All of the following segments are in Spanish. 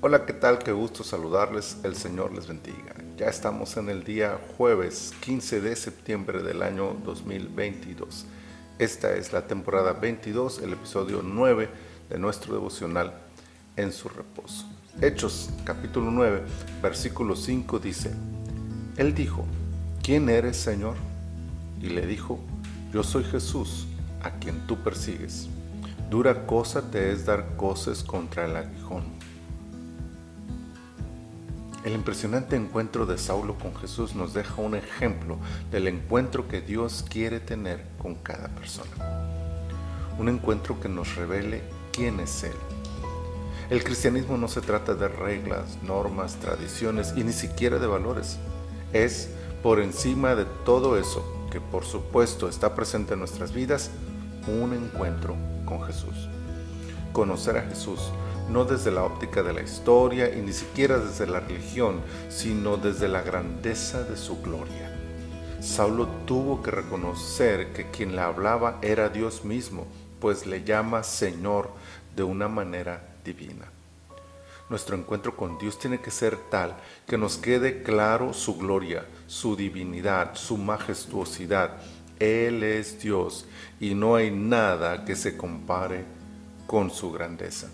Hola, ¿qué tal? Qué gusto saludarles. El Señor les bendiga. Ya estamos en el día jueves 15 de septiembre del año 2022. Esta es la temporada 22, el episodio 9 de nuestro devocional en su reposo. Hechos capítulo 9, versículo 5 dice, Él dijo, ¿quién eres Señor? Y le dijo, yo soy Jesús, a quien tú persigues. Dura cosa te es dar coces contra el aguijón. El impresionante encuentro de Saulo con Jesús nos deja un ejemplo del encuentro que Dios quiere tener con cada persona. Un encuentro que nos revele quién es Él. El cristianismo no se trata de reglas, normas, tradiciones y ni siquiera de valores. Es, por encima de todo eso, que por supuesto está presente en nuestras vidas, un encuentro con Jesús. Conocer a Jesús no desde la óptica de la historia y ni siquiera desde la religión, sino desde la grandeza de su gloria. Saulo tuvo que reconocer que quien le hablaba era Dios mismo, pues le llama Señor de una manera divina. Nuestro encuentro con Dios tiene que ser tal que nos quede claro su gloria, su divinidad, su majestuosidad, él es Dios y no hay nada que se compare con su grandeza.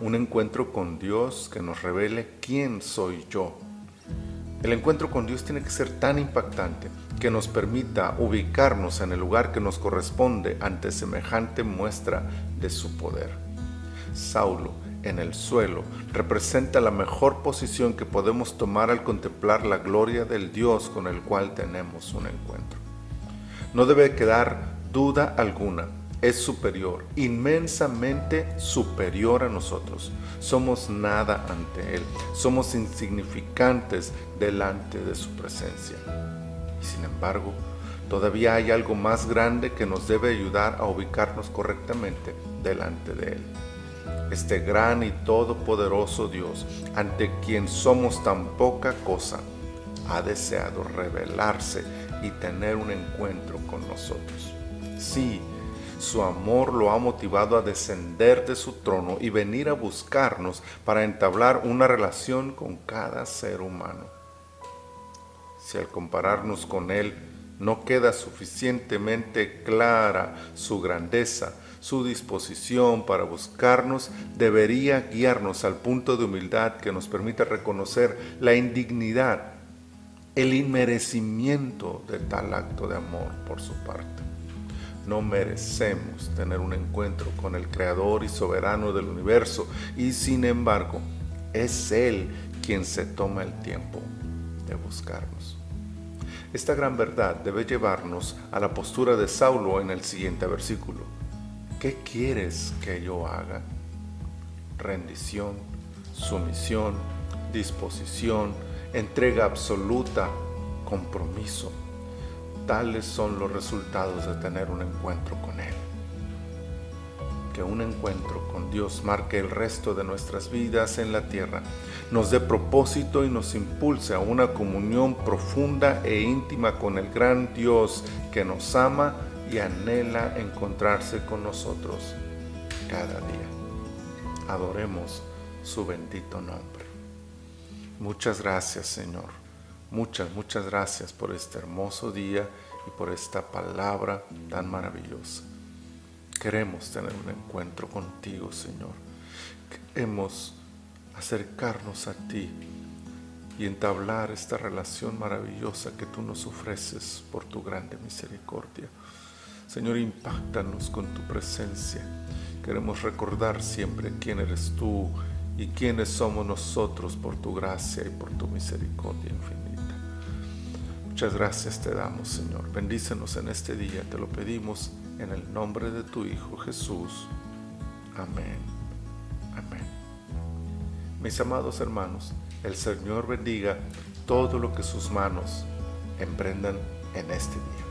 Un encuentro con Dios que nos revele quién soy yo. El encuentro con Dios tiene que ser tan impactante que nos permita ubicarnos en el lugar que nos corresponde ante semejante muestra de su poder. Saulo en el suelo representa la mejor posición que podemos tomar al contemplar la gloria del Dios con el cual tenemos un encuentro. No debe quedar duda alguna. Es superior, inmensamente superior a nosotros. Somos nada ante Él. Somos insignificantes delante de su presencia. Y sin embargo, todavía hay algo más grande que nos debe ayudar a ubicarnos correctamente delante de Él. Este gran y todopoderoso Dios, ante quien somos tan poca cosa, ha deseado revelarse y tener un encuentro con nosotros. Sí, su amor lo ha motivado a descender de su trono y venir a buscarnos para entablar una relación con cada ser humano. Si al compararnos con Él no queda suficientemente clara su grandeza, su disposición para buscarnos debería guiarnos al punto de humildad que nos permita reconocer la indignidad el inmerecimiento de tal acto de amor por su parte. No merecemos tener un encuentro con el Creador y Soberano del universo y sin embargo es Él quien se toma el tiempo de buscarnos. Esta gran verdad debe llevarnos a la postura de Saulo en el siguiente versículo. ¿Qué quieres que yo haga? Rendición, sumisión, disposición, entrega absoluta, compromiso. Tales son los resultados de tener un encuentro con Él. Que un encuentro con Dios marque el resto de nuestras vidas en la tierra, nos dé propósito y nos impulse a una comunión profunda e íntima con el gran Dios que nos ama y anhela encontrarse con nosotros cada día. Adoremos su bendito nombre. Muchas gracias, Señor. Muchas, muchas gracias por este hermoso día y por esta palabra tan maravillosa. Queremos tener un encuentro contigo, Señor. Queremos acercarnos a ti y entablar esta relación maravillosa que tú nos ofreces por tu grande misericordia. Señor, impactanos con tu presencia. Queremos recordar siempre quién eres tú y quiénes somos nosotros por tu gracia y por tu misericordia infinita. Muchas gracias te damos, Señor. Bendícenos en este día, te lo pedimos en el nombre de tu Hijo Jesús. Amén. Amén. Mis amados hermanos, el Señor bendiga todo lo que sus manos emprendan en este día.